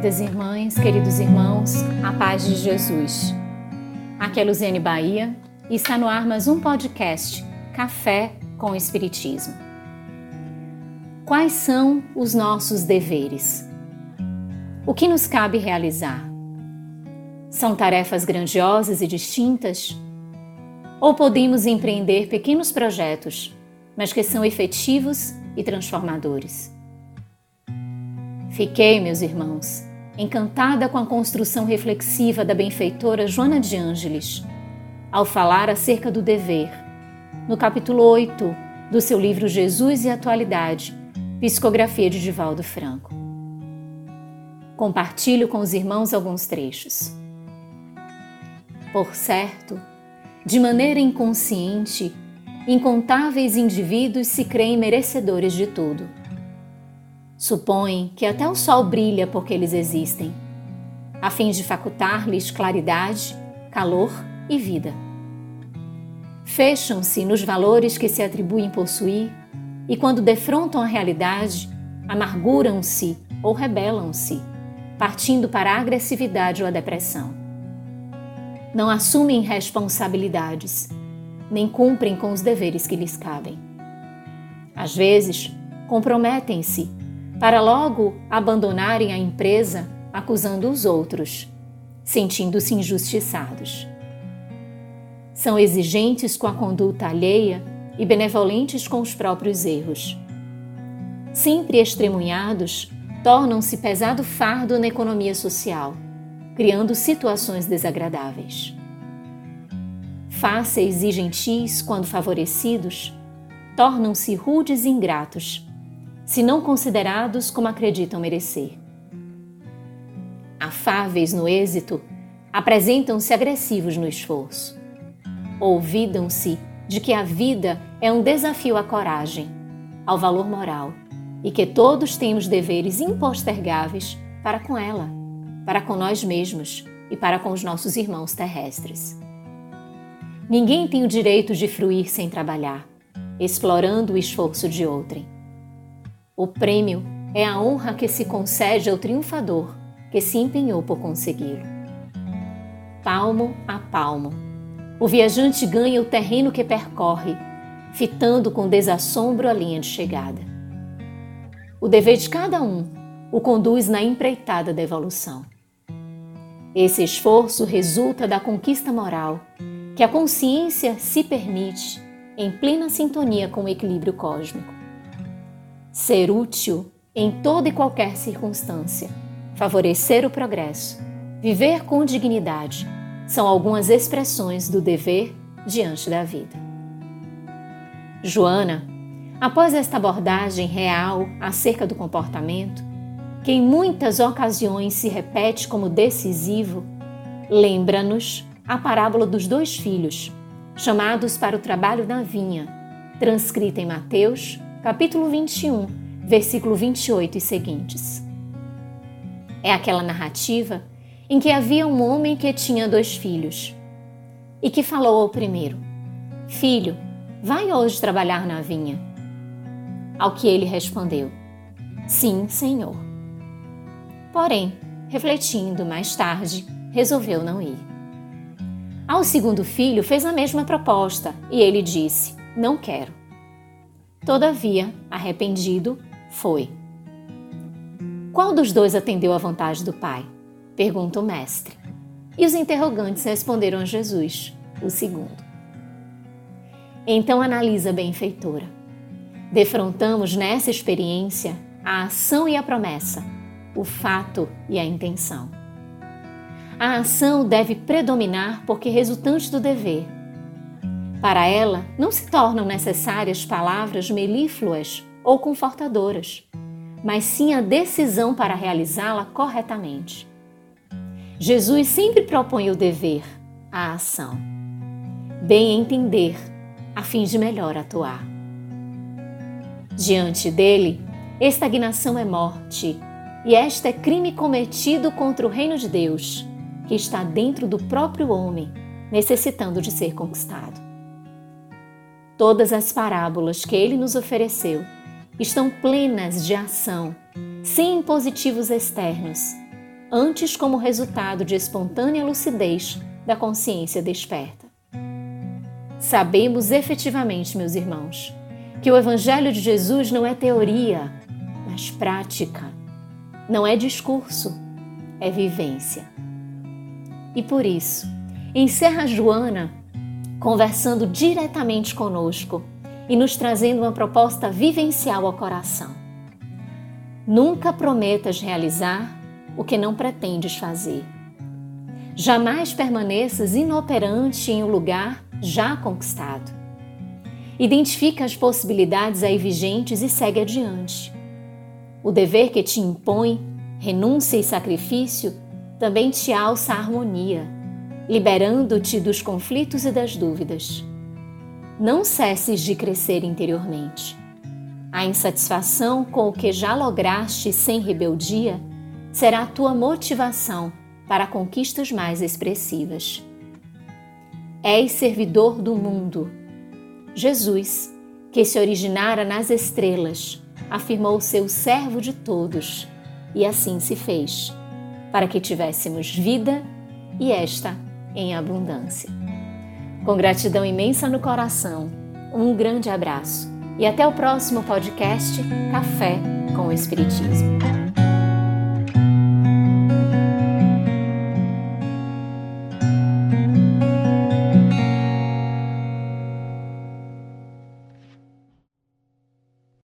queridas irmãs, queridos irmãos, a paz de Jesus. Aqui é Luziane Bahia e está no ar mais um podcast Café com Espiritismo. Quais são os nossos deveres? O que nos cabe realizar? São tarefas grandiosas e distintas? Ou podemos empreender pequenos projetos, mas que são efetivos e transformadores? Fiquei, meus irmãos, encantada com a construção reflexiva da benfeitora Joana de Ângeles, ao falar acerca do dever, no capítulo 8 do seu livro Jesus e Atualidade, psicografia de Divaldo Franco. Compartilho com os irmãos alguns trechos. Por certo, de maneira inconsciente, incontáveis indivíduos se creem merecedores de tudo Supõem que até o sol brilha porque eles existem, a fim de facultar-lhes claridade, calor e vida. Fecham-se nos valores que se atribuem possuir e, quando defrontam a realidade, amarguram-se ou rebelam-se, partindo para a agressividade ou a depressão. Não assumem responsabilidades, nem cumprem com os deveres que lhes cabem. Às vezes, comprometem-se para logo abandonarem a empresa acusando os outros, sentindo-se injustiçados. São exigentes com a conduta alheia e benevolentes com os próprios erros. Sempre extremunhados, tornam-se pesado fardo na economia social, criando situações desagradáveis. Fáceis e gentis quando favorecidos, tornam-se rudes e ingratos se não considerados como acreditam merecer. Afáveis no êxito, apresentam-se agressivos no esforço. Olvidam-se de que a vida é um desafio à coragem, ao valor moral e que todos temos deveres impostergáveis para com ela, para com nós mesmos e para com os nossos irmãos terrestres. Ninguém tem o direito de fruir sem trabalhar, explorando o esforço de outrem. O prêmio é a honra que se concede ao triunfador que se empenhou por consegui-lo. Palmo a palmo, o viajante ganha o terreno que percorre, fitando com desassombro a linha de chegada. O dever de cada um o conduz na empreitada da evolução. Esse esforço resulta da conquista moral que a consciência se permite em plena sintonia com o equilíbrio cósmico ser útil em toda e qualquer circunstância, favorecer o progresso, viver com dignidade, são algumas expressões do dever diante da vida. Joana, após esta abordagem real acerca do comportamento, que em muitas ocasiões se repete como decisivo, lembra-nos a parábola dos dois filhos, chamados para o trabalho na vinha, transcrita em Mateus capítulo 21, versículo 28 e seguintes. É aquela narrativa em que havia um homem que tinha dois filhos e que falou ao primeiro: Filho, vai hoje trabalhar na vinha. Ao que ele respondeu: Sim, senhor. Porém, refletindo mais tarde, resolveu não ir. Ao segundo filho fez a mesma proposta e ele disse: Não quero. Todavia, arrependido, foi. Qual dos dois atendeu à vontade do Pai? Pergunta o mestre. E os interrogantes responderam a Jesus, o segundo. Então analisa a benfeitora. Defrontamos nessa experiência a ação e a promessa, o fato e a intenção. A ação deve predominar porque resultante do dever para ela, não se tornam necessárias palavras melífluas ou confortadoras, mas sim a decisão para realizá-la corretamente. Jesus sempre propõe o dever, a ação. Bem entender, a fim de melhor atuar. Diante dele, estagnação é morte, e esta é crime cometido contra o reino de Deus, que está dentro do próprio homem, necessitando de ser conquistado. Todas as parábolas que ele nos ofereceu estão plenas de ação, sem impositivos externos, antes como resultado de espontânea lucidez da consciência desperta. Sabemos efetivamente, meus irmãos, que o Evangelho de Jesus não é teoria, mas prática. Não é discurso, é vivência. E por isso, encerra Joana conversando diretamente conosco e nos trazendo uma proposta vivencial ao coração. Nunca prometas realizar o que não pretendes fazer. Jamais permaneças inoperante em um lugar já conquistado. Identifica as possibilidades aí vigentes e segue adiante. O dever que te impõe, renúncia e sacrifício, também te alça a harmonia, liberando-te dos conflitos e das dúvidas. Não cesses de crescer interiormente. A insatisfação com o que já lograste sem rebeldia será a tua motivação para conquistas mais expressivas. És servidor do mundo. Jesus, que se originara nas estrelas, afirmou seu servo de todos, e assim se fez, para que tivéssemos vida e esta em abundância. Com gratidão imensa no coração, um grande abraço e até o próximo podcast Café com o Espiritismo.